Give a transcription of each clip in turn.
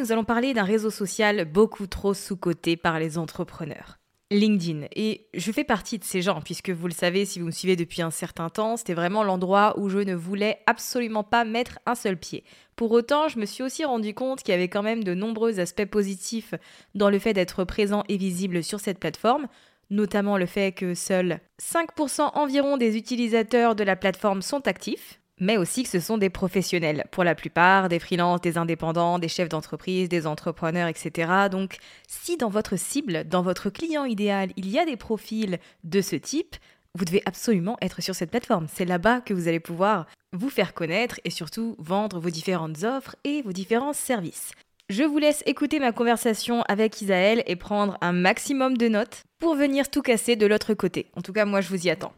Nous allons parler d'un réseau social beaucoup trop sous-coté par les entrepreneurs. LinkedIn. Et je fais partie de ces gens, puisque vous le savez, si vous me suivez depuis un certain temps, c'était vraiment l'endroit où je ne voulais absolument pas mettre un seul pied. Pour autant, je me suis aussi rendu compte qu'il y avait quand même de nombreux aspects positifs dans le fait d'être présent et visible sur cette plateforme, notamment le fait que seuls 5% environ des utilisateurs de la plateforme sont actifs, mais aussi que ce sont des professionnels, pour la plupart, des freelances, des indépendants, des chefs d'entreprise, des entrepreneurs, etc. Donc, si dans votre cible, dans votre client idéal, il y a des profils de ce type, vous devez absolument être sur cette plateforme. C'est là-bas que vous allez pouvoir vous faire connaître et surtout vendre vos différentes offres et vos différents services. Je vous laisse écouter ma conversation avec Isaël et prendre un maximum de notes pour venir tout casser de l'autre côté. En tout cas, moi, je vous y attends.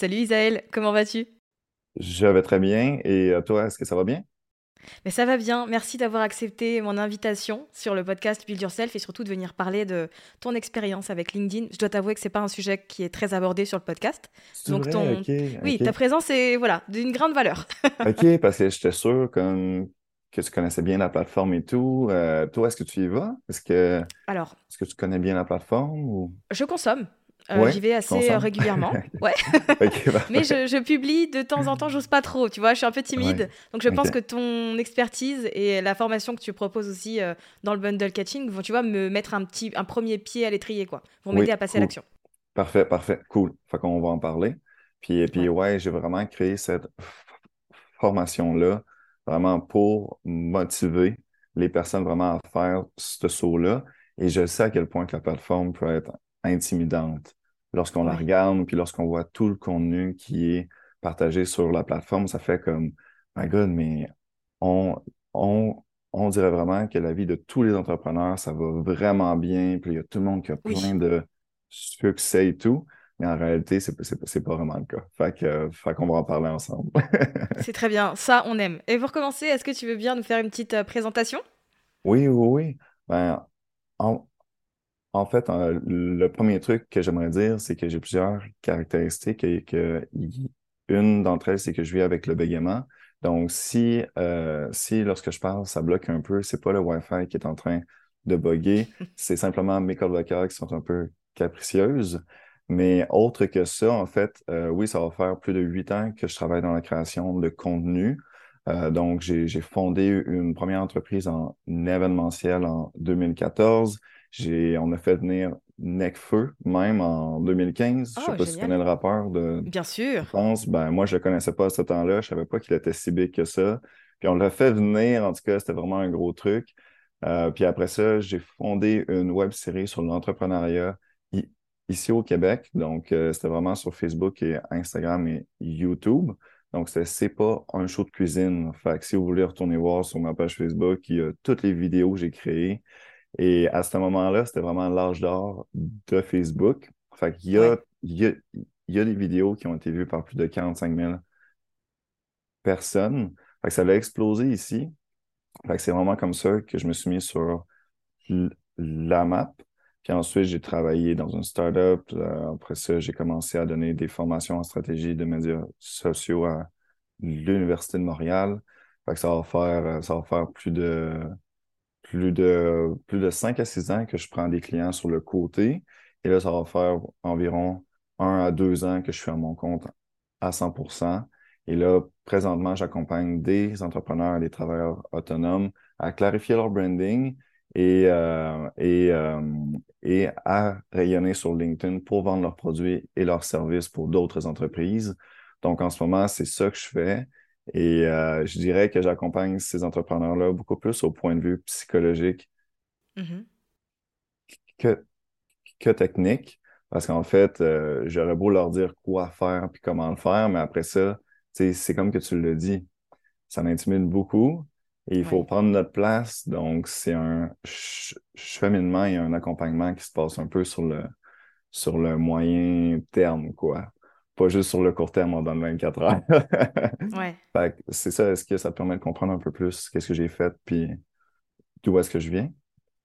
Salut Isaël, comment vas-tu? Je vais très bien. Et euh, toi, est-ce que ça va bien? Mais ça va bien. Merci d'avoir accepté mon invitation sur le podcast Build Yourself et surtout de venir parler de ton expérience avec LinkedIn. Je dois t'avouer que c'est pas un sujet qui est très abordé sur le podcast. Donc vrai? ton oui, ta présence est voilà d'une grande valeur. ok, parce que j'étais sûr comme que tu connaissais bien la plateforme et tout. Euh, toi, est-ce que tu y vas? Est-ce que alors est-ce que tu connais bien la plateforme ou? Je consomme. Euh, J'y vais assez euh, régulièrement. Ouais. Mais je, je, publie de temps en temps, j'ose pas trop, tu vois, je suis un peu timide. Ouais. Donc je pense que ton expertise et la formation que tu proposes aussi euh, dans le bundle catching vont, tu vois, me mettre un petit, un premier pied à l'étrier, quoi. Vont m'aider à passer cool. à l'action. Parfait, parfait, cool. Fait qu'on va en parler. Puis, puis ouais, ouais j'ai vraiment créé cette formation-là, vraiment pour motiver les personnes vraiment à faire ce saut-là. Et je sais à quel point que la plateforme peut être intimidante lorsqu'on ouais. la regarde, puis lorsqu'on voit tout le contenu qui est partagé sur la plateforme, ça fait comme, my God, mais on, on, on dirait vraiment que la vie de tous les entrepreneurs, ça va vraiment bien, puis il y a tout le monde qui a plein de succès et tout. Mais en réalité, c'est, c'est pas vraiment le cas. Fait, qu'on va en parler ensemble. c'est très bien. Ça, on aime. Et pour commencer, est-ce que tu veux bien nous faire une petite euh, présentation? Oui, oui, oui. Ben, en, en fait, euh, le premier truc que j'aimerais dire, c'est que j'ai plusieurs caractéristiques et que une d'entre elles, c'est que je vis avec le bégaiement. Donc, si, euh, si lorsque je parle, ça bloque un peu, c'est pas le Wi-Fi qui est en train de bugger, c'est simplement mes cordes vocales qui sont un peu capricieuses. Mais autre que ça, en fait, euh, oui, ça va faire plus de huit ans que je travaille dans la création de contenu. Euh, donc, j'ai, j'ai fondé une première entreprise en événementiel en 2014. On a fait venir Necfeu, même en 2015. Je sais Oh, pas si tu connais le rappeur de Bien sûr. France. Ben, moi, je le connaissais pas à ce temps-là. Je savais pas qu'il était si big que ça. Puis on l'a fait venir, en tout cas, c'était vraiment un gros truc. Euh, puis après ça, j'ai fondé une web série sur l'entrepreneuriat ici au Québec. Donc, euh, c'était vraiment sur Facebook et Instagram et YouTube. Donc, c'était C'est pas un show de cuisine. Fait que si vous voulez retourner voir sur ma page Facebook, il y a toutes les vidéos que j'ai créées. Et à ce moment-là, c'était vraiment l'âge d'or de Facebook. Fait qu'il y a, Ouais. il y a, il y a des vidéos qui ont été vues par plus de 45 000 personnes. Fait que ça a explosé ici. Fait que c'est vraiment comme ça que je me suis mis sur la map. Puis ensuite, j'ai travaillé dans une startup. Euh, après ça, j'ai commencé à donner des formations en stratégie de médias sociaux à l'Université de Montréal. Fait que ça va faire, euh, ça va faire plus de, plus de, plus de 5 à 6 ans que je prends des clients sur le côté. Et là, ça va faire environ 1 à 2 ans que je suis à mon compte à 100%. Et là, présentement, j'accompagne des entrepreneurs et des travailleurs autonomes à clarifier leur branding et, euh, et, euh, et à rayonner sur LinkedIn pour vendre leurs produits et leurs services pour d'autres entreprises. Donc, en ce moment, c'est ça que je fais. Et euh, je dirais que j'accompagne ces entrepreneurs-là beaucoup plus au point de vue psychologique Mhm. que, que technique. Parce qu'en fait, euh, j'aurais beau leur dire quoi faire puis comment le faire, mais après ça, c'est comme que tu le dis, ça m'intimide beaucoup et il faut prendre notre place. Donc, c'est un ch- cheminement et un accompagnement qui se passe un peu sur le, sur le moyen terme, quoi. Pas juste sur le court terme, on donne 24 heures. Ouais. Fait que c'est ça, est-ce que ça te permet de comprendre un peu plus qu'est-ce que j'ai fait puis d'où est-ce que je viens?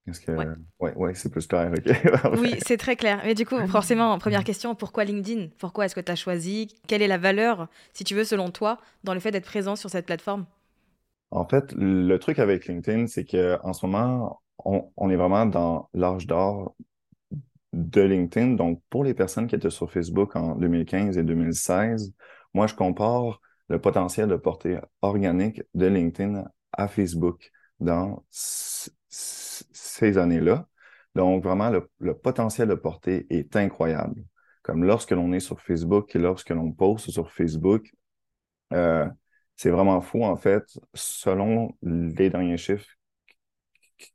Est-ce que... Ouais. Ouais, ouais, c'est plus clair. Oui, c'est très clair. Mais du coup, forcément, première question, pourquoi LinkedIn? Pourquoi est-ce que tu as choisi? Quelle est la valeur, si tu veux, selon toi, dans le fait d'être présent sur cette plateforme? En fait, le truc avec LinkedIn, c'est qu'en ce moment, on, on est vraiment dans l'âge d'or de LinkedIn. Donc, pour les personnes qui étaient sur Facebook en 2015 et 2016, moi, je compare le potentiel de portée organique de LinkedIn à Facebook dans ces années-là. Donc, vraiment, le, le potentiel de portée est incroyable. Comme lorsque l'on est sur Facebook et lorsque l'on poste sur Facebook, euh, c'est vraiment fou, en fait, selon les derniers chiffres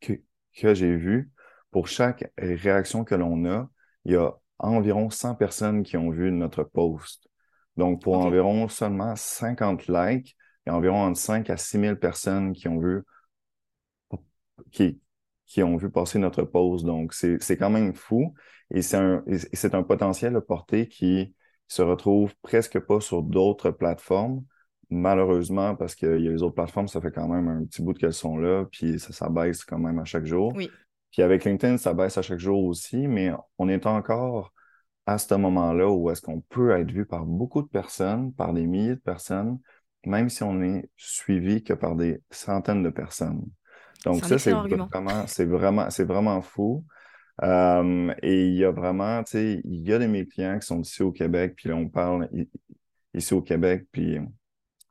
que, que j'ai vus, pour chaque réaction que l'on a, il y a environ 100 personnes qui ont vu notre post. Donc, pour environ seulement 50 likes, il y a environ entre 5 à 6 000 personnes qui ont vu, qui, qui ont vu passer notre post. Donc, c'est, quand même fou. Et c'est un, potentiel de portée qui se retrouve presque pas sur d'autres plateformes, malheureusement, parce qu'il y a les autres plateformes, ça fait quand même un petit bout de qu'elles sont là, puis ça, ça baisse quand même à chaque jour. Oui. Puis avec LinkedIn, ça baisse à chaque jour aussi, mais on est encore à ce moment-là où est-ce qu'on peut être vu par beaucoup de personnes, par des milliers de personnes, même si on est suivi que par des centaines de personnes. Donc ça, c'est vraiment, c'est vraiment, c'est vraiment fou. Euh, et il y a vraiment, tu sais, il y a de mes clients qui sont ici au Québec, puis là, on parle ici au Québec, puis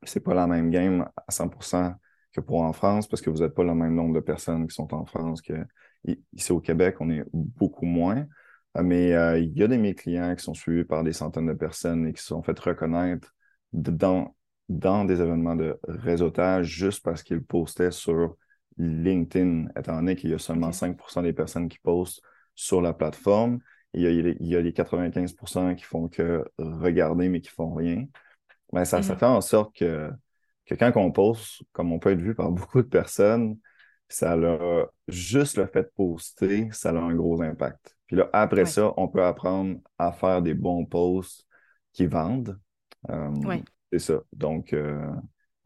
c'est pas la même game à 100% que pour en France, parce que vous n'êtes pas le même nombre de personnes qui sont en France que ici au Québec, on est beaucoup moins. Euh, Mais euh, il y a de mes clients qui sont suivis par des centaines de personnes et qui se sont fait reconnaître dans, dans des événements de réseautage juste parce qu'ils postaient sur LinkedIn, étant donné qu'il y a seulement Ok. 5% des personnes qui postent sur la plateforme. Il y a, les- il y a les 95% qui font que regarder, mais qui font rien. Ça, ça Mhm. fait en sorte que, que quand on poste, comme on peut être vu par beaucoup de personnes, ça a juste le fait de poster, ça a un gros impact. Puis là, après Ouais. ça, on peut apprendre à faire des bons posts qui vendent. Euh, Ouais. C'est ça. Donc, euh,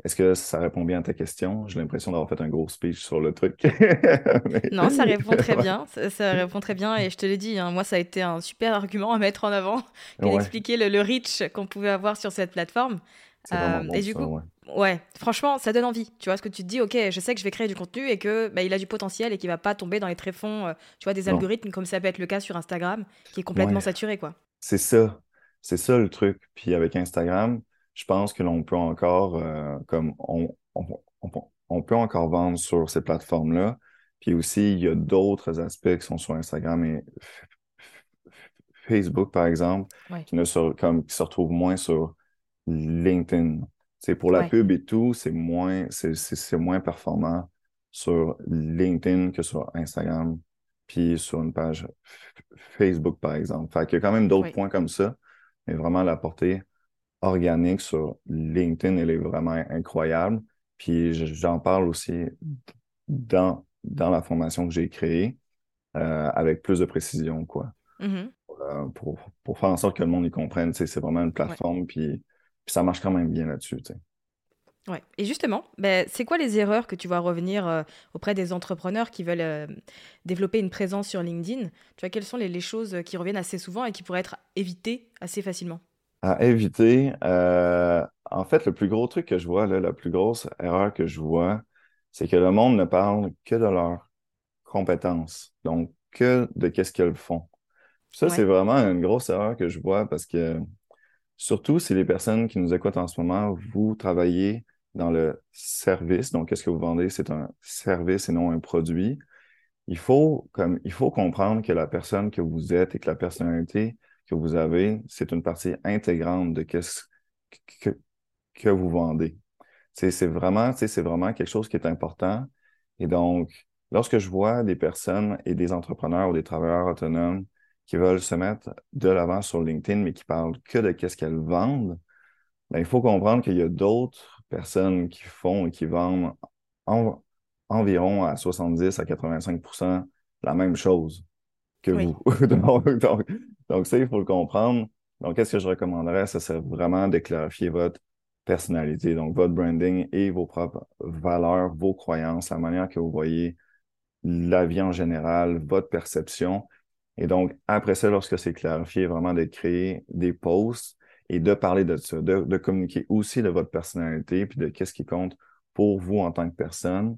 est-ce que ça répond bien à ta question? J'ai l'impression d'avoir fait un gros speech sur le truc. Mais- Non, ça répond très bien. Ça, ça répond très bien. Et je te l'ai dit, hein, moi, ça a été un super argument à mettre en avant Ouais, d'expliquer le, le reach qu'on pouvait avoir sur cette plateforme. Euh, bon, et du ça, coup, ouais. Franchement, ça donne envie. Tu vois, ce que tu te dis, ok, je sais que je vais créer du contenu et que bah, il a du potentiel et qu'il va pas tomber dans les tréfonds, euh, tu vois, des Non. algorithmes comme ça peut être le cas sur Instagram, qui est complètement Ouais. saturé, quoi. C'est ça. C'est ça le truc. Puis avec Instagram, je pense que l'on peut encore, euh, comme on, on, on- on peut encore vendre sur ces plateformes-là. Puis aussi, il y a d'autres aspects qui sont sur Instagram et Facebook, par exemple, qui, ne se, comme, qui se retrouvent moins sur LinkedIn. C'est pour la pub et tout, c'est moins, c'est moins performant sur LinkedIn que sur Instagram, puis sur une page Facebook, par exemple. Fait qu'il y a quand même d'autres points comme ça, mais vraiment la portée organique sur LinkedIn, elle est vraiment incroyable. Puis j'en parle aussi dans, dans la formation que j'ai créée euh, avec plus de précision, quoi. Mm-hmm. Euh, pour, pour, faire en sorte que le monde y comprenne. C'est vraiment une plateforme, puis, puis, ça marche quand même bien là-dessus. Ouais. Et justement, ben, c'est quoi les erreurs que tu vois revenir euh, auprès des entrepreneurs qui veulent développer une présence sur LinkedIn? Tu vois, quelles sont les, les, choses qui reviennent assez souvent et qui pourraient être évitées assez facilement? À éviter, en fait, le plus gros truc que je vois, là, la plus grosse erreur que je vois, c'est que le monde ne parle que de leurs compétences, donc que de qu'est-ce qu'elles font. Ça, c'est vraiment une grosse erreur que je vois parce que, surtout si les personnes qui nous écoutent en ce moment, vous travaillez dans le service, donc qu'est-ce que vous vendez, c'est un service et non un produit. Il faut, comme, il faut comprendre que la personne que vous êtes et que la personnalité que vous avez, c'est une partie intégrante de qu'est-ce que, que vous vendez. C'est vraiment, c'est vraiment quelque chose qui est important. Et donc, lorsque je vois des personnes et des entrepreneurs ou des travailleurs autonomes qui veulent se mettre de l'avant sur LinkedIn, mais qui parlent que de qu'est-ce qu'elles vendent, ben, il faut comprendre qu'il y a d'autres personnes qui font et qui vendent environ à 70 à 85% la même chose que vous. donc, donc, ça, il faut le comprendre. Donc, qu'est-ce que je recommanderais? Ça serait vraiment de clarifier votre personnalité, donc votre branding et vos propres valeurs, vos croyances, la manière que vous voyez la vie en général, votre perception. Et donc, après ça, lorsque c'est clarifié, vraiment de créer des posts et de parler de ça, de, communiquer aussi de votre personnalité, puis de qu'est-ce qui compte pour vous en tant que personne,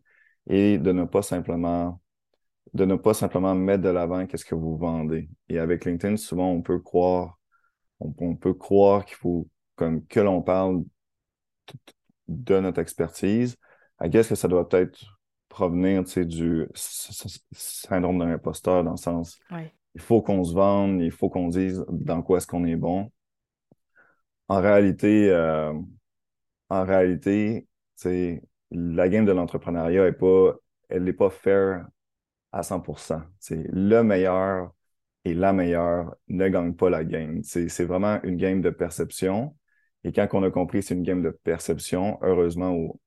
et de ne pas simplement de ne pas simplement mettre de l'avant qu'est-ce que vous vendez. Et avec LinkedIn, souvent, on peut croire, on, peut croire qu'il faut comme que l'on parle de notre expertise. À qu'est-ce que ça doit peut-être provenir du syndrome d'un imposteur dans le sens il faut qu'on se vende, il faut qu'on dise dans quoi est-ce qu'on est bon. En réalité, euh, en réalité, la game de l'entrepreneuriat est pas, elle n'est pas fair à 100%. C'est le meilleur et la meilleure ne gagne pas la game. C'est vraiment une game de perception. Et quand on a compris c'est une game de perception, heureusement ou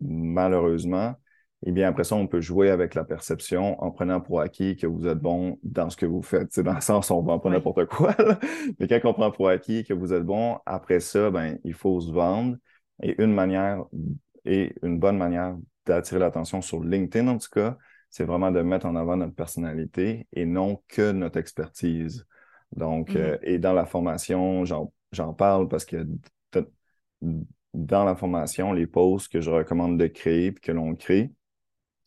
malheureusement, eh bien, après ça, on peut jouer avec la perception en prenant pour acquis que vous êtes bon dans ce que vous faites. C'est dans le sens, on ne vend pas n'importe quoi. Mais quand on prend pour acquis que vous êtes bon, après ça, ben, il faut se vendre. Et une manière et une bonne manière d'attirer l'attention sur LinkedIn, en tout cas, c'est vraiment de mettre en avant notre personnalité et non que notre expertise. Donc, mm-hmm. euh, et dans la formation, j'en parle parce que dans la formation, les posts que je recommande de créer et que l'on crée,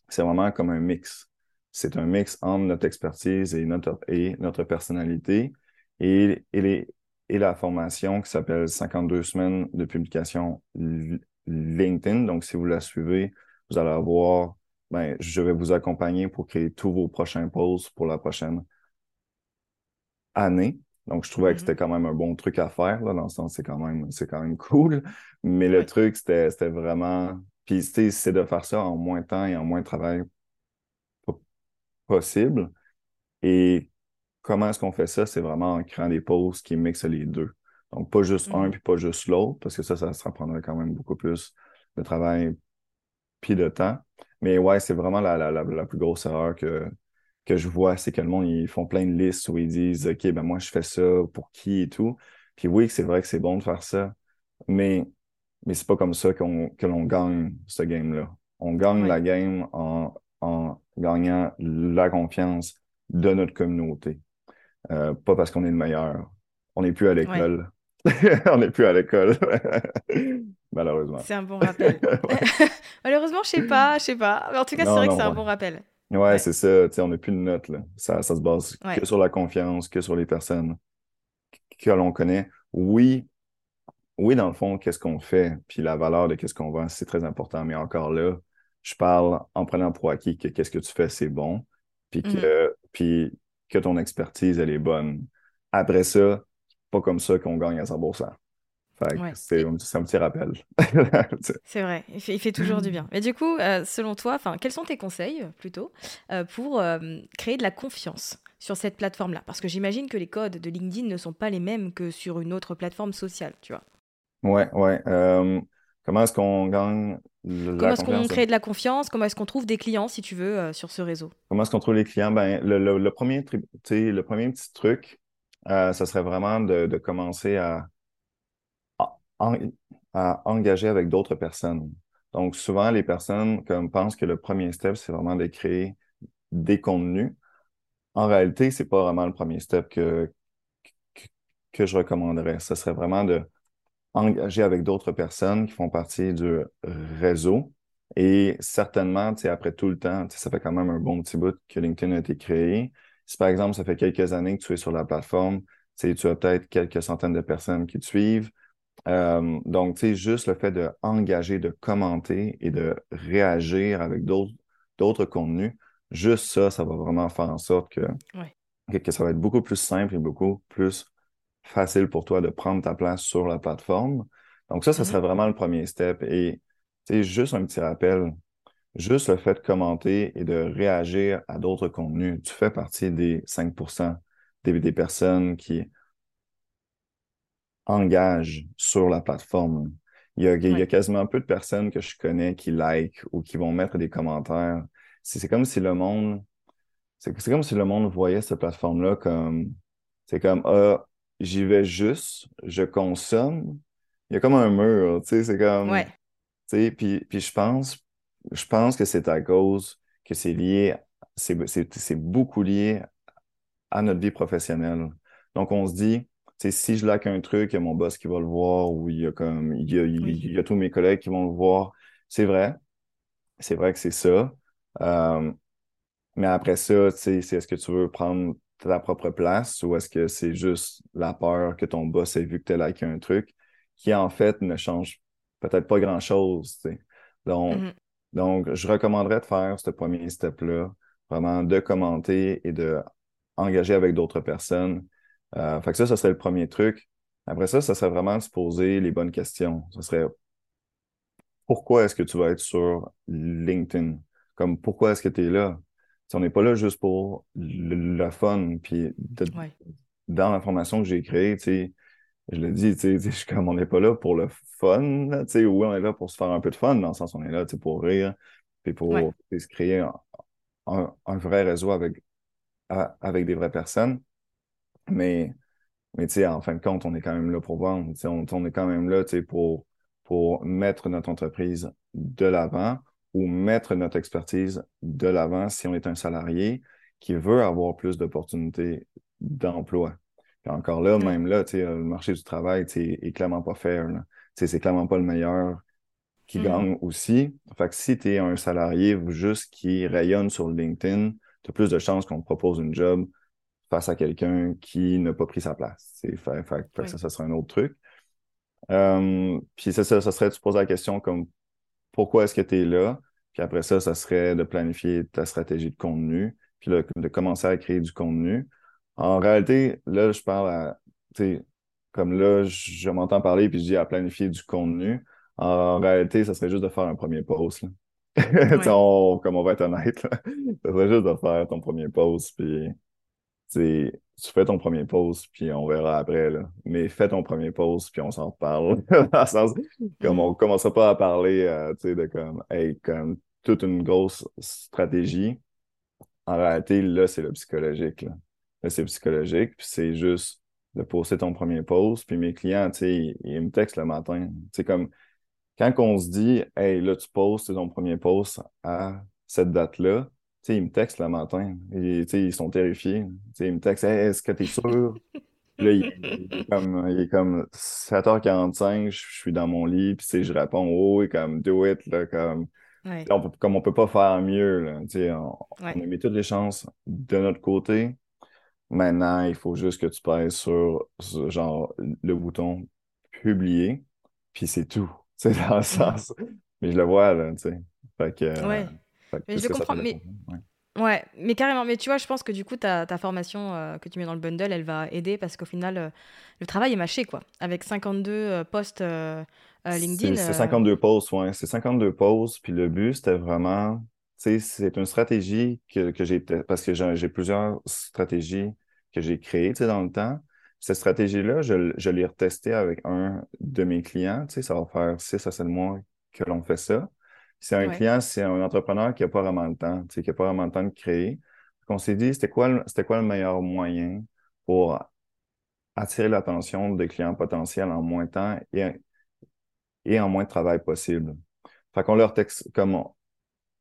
c'est vraiment comme un mix. C'est un mix entre notre expertise et notre, et notre personnalité et, et, et la formation qui s'appelle 52 semaines de publication LinkedIn. Donc, si vous la suivez, vous allez avoir, ben, je vais vous accompagner pour créer tous vos prochains posts pour la prochaine année. Donc, je trouvais que c'était mm-hmm. quand même un bon truc à faire, là, dans le sens, c'est quand même, c'est quand même cool. Mais le truc, c'était, c'était vraiment puis, c'est de faire ça en moins de temps et en moins de travail possible. Et comment est-ce qu'on fait ça? C'est vraiment en créant des pauses qui mixent les deux. Donc, pas juste un mm-hmm. puis pas juste l'autre, parce que ça, ça, ça prendrait quand même beaucoup plus de travail puis de temps. Mais ouais, c'est vraiment la, la, la, plus grosse erreur que, que je vois, c'est que le monde, ils font plein de listes où ils disent OK, ben moi, je fais ça pour qui et tout. Puis oui, c'est vrai que c'est bon de faire ça, mais mais c'est pas comme ça qu'on, que l'on gagne ce game-là. On gagne la game en, en, gagnant la confiance de notre communauté. Euh, pas parce qu'on est le meilleur. On n'est plus à l'école. on n'est plus à l'école. Malheureusement. C'est un bon rappel. Malheureusement, je sais pas, je sais pas. Mais en tout cas, c'est vrai que c'est un bon rappel. Ouais, c'est ça. on n'est plus de note. Là. Ça, ça se base que sur la confiance, que sur les personnes que l'on connaît. Oui, oui, dans le fond, qu'est-ce qu'on fait, puis la valeur de qu'est-ce qu'on vend, c'est très important. Mais encore là, je parle en prenant pour acquis que qu'est-ce que tu fais, c'est bon, puis que, mm-hmm. puis que ton expertise, elle est bonne. après ça, pas comme ça qu'on gagne à 100%. Fait que Ouais. c'est un, un petit rappel. c'est vrai, il fait, il fait toujours du bien. Et du coup, euh, selon toi, quels sont tes conseils plutôt euh, pour euh, créer de la confiance sur cette plateforme-là? Parce que j'imagine que les codes de LinkedIn ne sont pas les mêmes que sur une autre plateforme sociale, tu vois. Ouais, ouais. euh, comment est-ce qu'on gagne l- Comment est-ce qu'on crée de la confiance? Comment est-ce qu'on trouve des clients, si tu veux, euh, sur ce réseau? Comment est-ce qu'on trouve les clients? Ben, le, le- le premier, le premier petit truc, euh, ça serait vraiment de, de commencer à, à, en- à engager avec d'autres personnes. Donc, souvent, les personnes comme, pensent que le premier step, c'est vraiment de créer des contenus. En réalité, c'est pas vraiment le premier step que, que, que je recommanderais. Ce serait vraiment de engager avec d'autres personnes qui font partie du réseau. Et certainement, tu sais, après tout le temps, tu sais, ça fait quand même un bon petit bout que LinkedIn a été créé. Si par exemple, ça fait quelques années que tu es sur la plateforme, tu as peut-être quelques centaines de personnes qui te suivent. Euh, donc, tu sais, juste le fait d'engager, de commenter et de réagir avec d'autres d'autres contenus, juste ça, ça va vraiment faire en sorte que, Ouais. que, que ça va être beaucoup plus simple et beaucoup plus facile pour toi de prendre ta place sur la plateforme. Donc ça, ça Mhm. serait vraiment le premier step. Et tu sais, juste un petit rappel, juste le fait de commenter et de réagir à d'autres contenus, tu fais partie des 5% des, des personnes qui engagent sur la plateforme. Il y a, il y a Ouais. quasiment peu de personnes que je connais qui like ou qui vont mettre des commentaires. C'est c'est comme si le monde, c'est c'est comme si le monde voyait cette plateforme-là comme, c'est comme, ah, j'y vais juste, je consomme. Il y a comme un mur, tu sais, c'est comme, Ouais. tu sais, puis, puis je pense, je pense que c'est à cause que c'est lié, c'est c'est- c'est beaucoup lié à notre vie professionnelle. Donc, on se dit, tu sais, si je laque un truc, il y a mon boss qui va le voir, ou il y a comme, il y a, il Oui. il y a tous mes collègues qui vont le voir. C'est vrai, c'est vrai que c'est ça. Euh, mais après ça, tu sais, c'est est-ce que tu veux prendre ta propre place ou est-ce que c'est juste la peur que ton boss ait vu que tu as liké un truc qui, en fait, ne change peut-être pas grand-chose, sais. Donc, donc, je recommanderais de faire ce premier step-là, vraiment de commenter et de engager avec d'autres personnes. Euh, fait que ça, ça serait le premier truc. Après ça, ça serait vraiment de se poser les bonnes questions. Ce serait pourquoi est-ce que tu vas être sur LinkedIn? Comme pourquoi est-ce que tu es là? Si on n'est pas là juste pour le, le fun, puis Ouais. dans la formation que j'ai créée, tu sais, je le dis, je suis comme on n'est pas là pour le fun, là, tu sais, oui, on est là pour se faire un peu de fun, dans le sens on est là, tu sais, pour rire, puis pour Ouais. se créer un, un- un vrai réseau avec, avec des vraies personnes. Mais, mais tu sais, en fin de compte, on est quand même là pour vendre. Tu sais, on, on est quand même là, tu sais, pour, pour mettre notre entreprise de l'avant ou mettre notre expertise de l'avant si on est un salarié qui veut avoir plus d'opportunités d'emploi. Puis encore là, même là, tu sais, le marché du travail, tu est clairement pas fair. Tu c'est clairement pas le meilleur qui Mhm. gagne aussi. Fait que si tu es un salarié juste qui rayonne sur LinkedIn, tu as plus de chances qu'on te propose une job face à quelqu'un qui n'a pas pris sa place. Fait, ça, ça serait un autre truc. Euh, puis c'est ça, ça serait se poser la question comme pourquoi est-ce que tu es là? Puis après ça, ça serait de planifier ta stratégie de contenu, puis là, de commencer à créer du contenu. En réalité, là, je parle à, tu sais, comme là, je, m'entends parler, puis je dis à planifier du contenu. En réalité, ça serait juste de faire un premier post, là. Ouais. on- comme on va être honnête, là, ça serait juste de faire ton premier post, puis tu fais ton premier post, puis on verra après, là. Mais fais ton premier post, puis on s'en reparle. Dans le sens, comme on commencera pas à parler, euh, tu sais, de comme, hey, comme toute une grosse stratégie. En réalité, là, c'est le psychologique, là. C'est psychologique, puis c'est juste de poster ton premier post. Puis mes clients, tu sais, ils, me textent le matin. C'est comme, quand on se dit, hey, là, tu postes ton premier post à cette date-là, tu sais, ils me textent le matin. Ils sont terrifiés. Tu sais, ils me textent, hey, est-ce que tu es sûr? Là, il, est comme, il est comme 7h45, je suis dans mon lit, puis tu sais, je réponds, oh, et comme, do it, là, comme, Ouais. on peut, comme on peut pas faire mieux, là, on, Ouais. on a mis toutes les chances de notre côté. Maintenant, il faut juste que tu pèses sur, sur, genre, le bouton publier, puis c'est tout. C'est dans le sens. Mais je le vois, là, tu sais. Fait que, euh, que je comprends, mais- ouais. Mais carrément. Mais tu vois, je pense que du coup, ta, ta formation euh, que tu mets dans le bundle, elle va aider parce qu'au final, euh, le travail est mâché, quoi. Avec 52 euh, posts euh, LinkedIn. C'est c'est euh, 52 posts, ouais. C'est 52 posts. Puis le but, c'était vraiment, tu sais, c'est une stratégie que, que j'ai, parce que j'ai j'ai plusieurs stratégies que j'ai créées, tu sais, dans le temps. Cette stratégie-là, je, je l'ai retestée avec un de mes clients, tu sais, ça va faire 6 à 7 mois que l'on fait ça. C'est un Ouais. client, c'est un entrepreneur qui n'a pas vraiment le temps, qui n'a pas vraiment le temps de créer. On s'est dit, c'était quoi, c'était quoi le meilleur moyen pour attirer l'attention de clients potentiels en moins de temps et, et en moins de travail possible? Fait qu'on leur texte, comme on,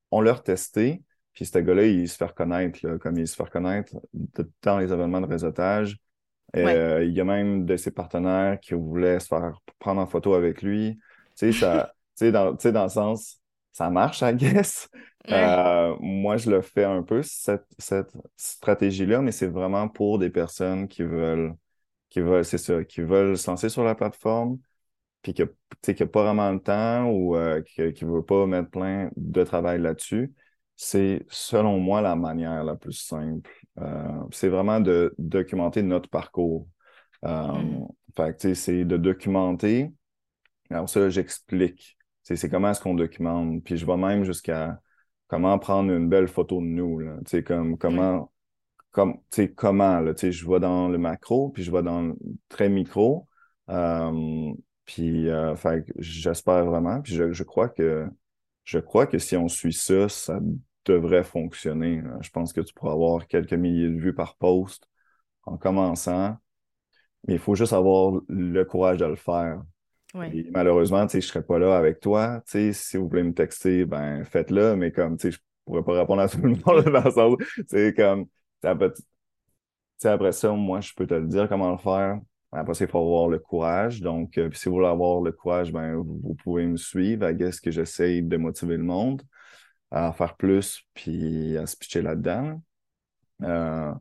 on leur testé, puis ce gars-là, il se fait reconnaître, là, comme il se fait reconnaître dans les événements de réseautage. Euh, Il y a même de ses partenaires qui voulaient se faire prendre en photo avec lui. Tu sais, ça, tu sais, dans, tu sais, dans le sens, ça marche, I guess. Ouais. Euh, moi, je le fais un peu, cette, cette stratégie-là, mais c'est vraiment pour des personnes qui veulent, qui veulent, c'est ça, qui veulent se lancer sur la plateforme, puis que, tu sais, qui n'a pas vraiment le temps ou euh, qui ne veut pas mettre plein de travail là-dessus. C'est, selon moi, la manière la plus simple. Euh, c'est vraiment de documenter notre parcours. Mhm. Fait c'est de documenter. Alors ça, j'explique. C'est comment est-ce qu'on documente? Puis je vais même jusqu'à comment prendre une belle photo de nous. Là. Tu sais, comme, comment, comme, comment, là, je vais dans le macro, puis je vais dans le très micro. Euh, puis, euh, j'espère vraiment. Puis je, je crois que, je crois que si on suit ça, ça devrait fonctionner. là. Je pense que tu pourras avoir quelques milliers de vues par post en commençant, mais il faut juste avoir le courage de le faire. Ouais. Et malheureusement, je serais pas là avec toi. Si vous voulez me texter, ben faites-le, mais comme, je pourrais pas répondre à tout le monde dans le sens, c'est comme, après, après ça, moi, je peux te le dire comment le faire. Après il faut avoir le courage. Donc, euh, si vous voulez avoir le courage, ben, vous, pouvez me suivre. I guess que j'essaye de motiver le monde à faire plus, puis à se pitcher là-dedans. Euh,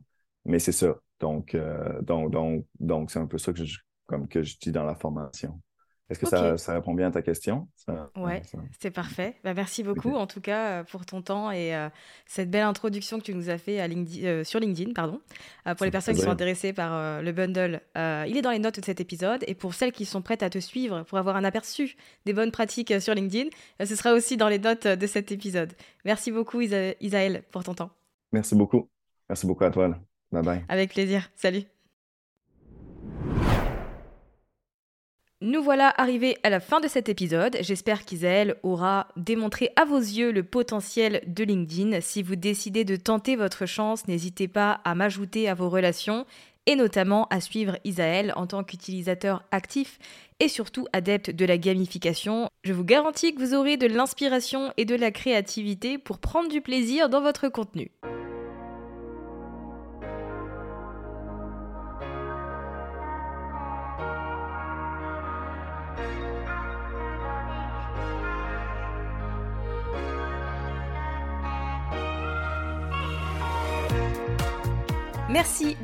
mais c'est ça. Donc, euh, donc, donc, donc, c'est un peu ça que je, comme que je dis dans la formation. Est-ce que ça, répond bien à ta question? Ça- Ouais, ça- c'est parfait. Bah, merci beaucoup en tout cas euh, pour ton temps et euh, cette belle introduction que tu nous as fait à LinkedIn, euh, sur LinkedIn. Pardon. Euh, pour les personnes qui sont intéressées par euh, le bundle, euh, il est dans les notes de cet épisode. Et pour celles qui sont prêtes à te suivre pour avoir un aperçu des bonnes pratiques euh, sur LinkedIn, euh, ce sera aussi dans les notes euh, de cet épisode. Merci beaucoup Isa- Isaël pour ton temps. Merci beaucoup. Merci beaucoup à toi. Bye bye. Avec plaisir. Salut. Nous voilà arrivés à la fin de cet épisode. J'espère qu'Isaël aura démontré à vos yeux le potentiel de LinkedIn. Si vous décidez de tenter votre chance, n'hésitez pas à m'ajouter à vos relations et notamment à suivre Isaël en tant qu'utilisateur actif et surtout adepte de la gamification. Je vous garantis que vous aurez de l'inspiration et de la créativité pour prendre du plaisir dans votre contenu.